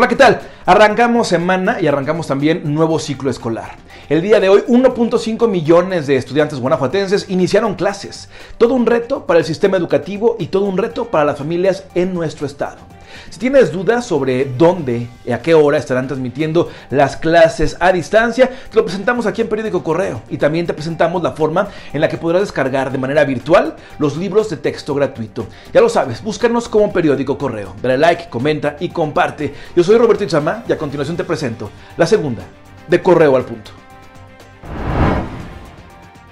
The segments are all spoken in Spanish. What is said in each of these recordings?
Hola, ¿qué tal? Arrancamos semana y arrancamos también nuevo ciclo escolar. El día de hoy, 1.5 millones de estudiantes guanajuatenses iniciaron clases. Todo un reto para el sistema educativo y todo un reto para las familias en nuestro estado. Si tienes dudas sobre dónde y a qué hora estarán transmitiendo las clases a distancia, te lo presentamos aquí en Periódico Correo y también te presentamos la forma en la que podrás descargar de manera virtual los libros de texto gratuito. Ya lo sabes, búscanos como Periódico Correo. Dale like, comenta y comparte. Yo soy Roberto Itzama y a continuación te presento la segunda de Correo al Punto.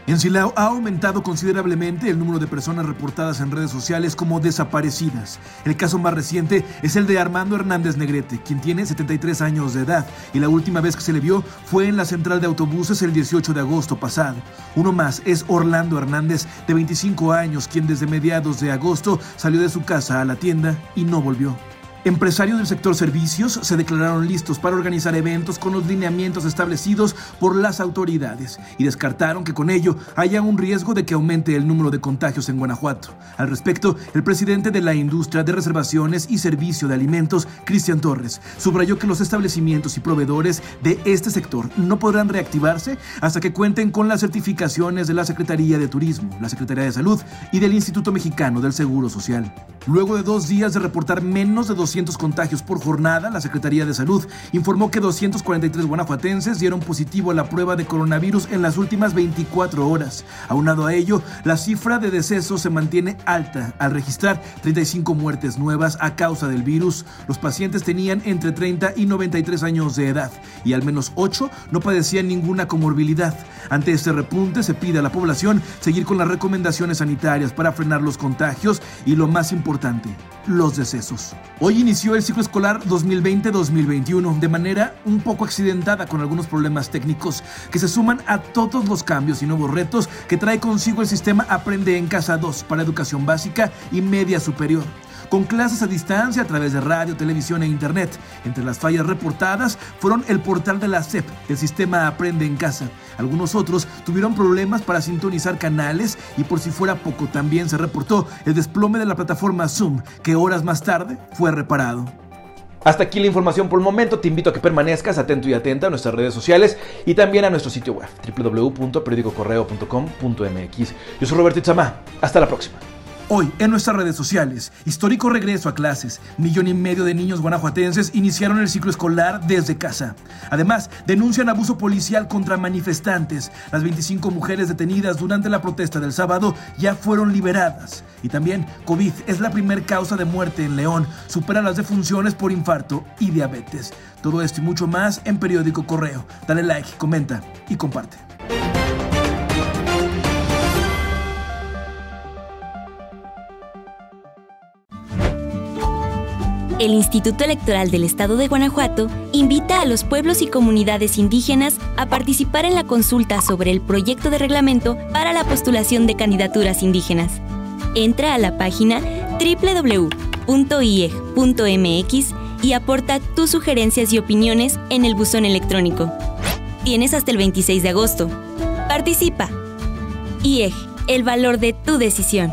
En Silao ha aumentado considerablemente el número de personas reportadas en redes sociales como desaparecidas. El caso más reciente es el de Armando Hernández Negrete, quien tiene 73 años de edad y la última vez que se le vio fue en la central de autobuses el 18 de agosto pasado. Uno más es Orlando Hernández, de 25 años, quien desde mediados de agosto salió de su casa a la tienda y no volvió. Empresarios del sector servicios se declararon listos para organizar eventos con los lineamientos establecidos por las autoridades y descartaron que con ello haya un riesgo de que aumente el número de contagios en Guanajuato. Al respecto, el presidente de la industria de reservaciones y servicio de alimentos, Cristian Torres, subrayó que los establecimientos y proveedores de este sector no podrán reactivarse hasta que cuenten con las certificaciones de la Secretaría de Turismo, la Secretaría de Salud y del Instituto Mexicano del Seguro Social. Luego de dos días de reportar menos de 200 contagios por jornada, la Secretaría de Salud informó que 243 guanajuatenses dieron positivo a la prueba de coronavirus en las últimas 24 horas. Aunado a ello, la cifra de decesos se mantiene alta al registrar 35 muertes nuevas a causa del virus. Los pacientes tenían entre 30 y 93 años de edad y al menos 8 no padecían ninguna comorbilidad. Ante este repunte se pide a la población seguir con las recomendaciones sanitarias para frenar los contagios y lo más importante, los decesos. Hoy inició el ciclo escolar 2020-2021 de manera un poco accidentada con algunos problemas técnicos que se suman a todos los cambios y nuevos retos que trae consigo el sistema Aprende en Casa 2 para educación básica y media superior con clases a distancia a través de radio, televisión e internet. Entre las fallas reportadas fueron el portal de la SEP, el sistema Aprende en Casa. Algunos otros tuvieron problemas para sintonizar canales y por si fuera poco también se reportó el desplome de la plataforma Zoom, que horas más tarde fue reparado. Hasta aquí la información por el momento. Te invito a que permanezcas atento y atenta a nuestras redes sociales y también a nuestro sitio web www.periodicocorreo.com.mx. Yo soy Roberto Itzamá. Hasta la próxima. Hoy, en nuestras redes sociales, histórico regreso a clases. Millón y medio de niños guanajuatenses iniciaron el ciclo escolar desde casa. Además, denuncian abuso policial contra manifestantes. Las 25 mujeres detenidas durante la protesta del sábado ya fueron liberadas. Y también, COVID es la primer causa de muerte en León. Supera las defunciones por infarto y diabetes. Todo esto y mucho más en Periódico Correo. Dale like, comenta y comparte. El Instituto Electoral del Estado de Guanajuato invita a los pueblos y comunidades indígenas a participar en la consulta sobre el proyecto de reglamento para la postulación de candidaturas indígenas. Entra a la página www.ieg.mx y aporta tus sugerencias y opiniones en el buzón electrónico. Tienes hasta el 26 de agosto. Participa. IEG, el valor de tu decisión.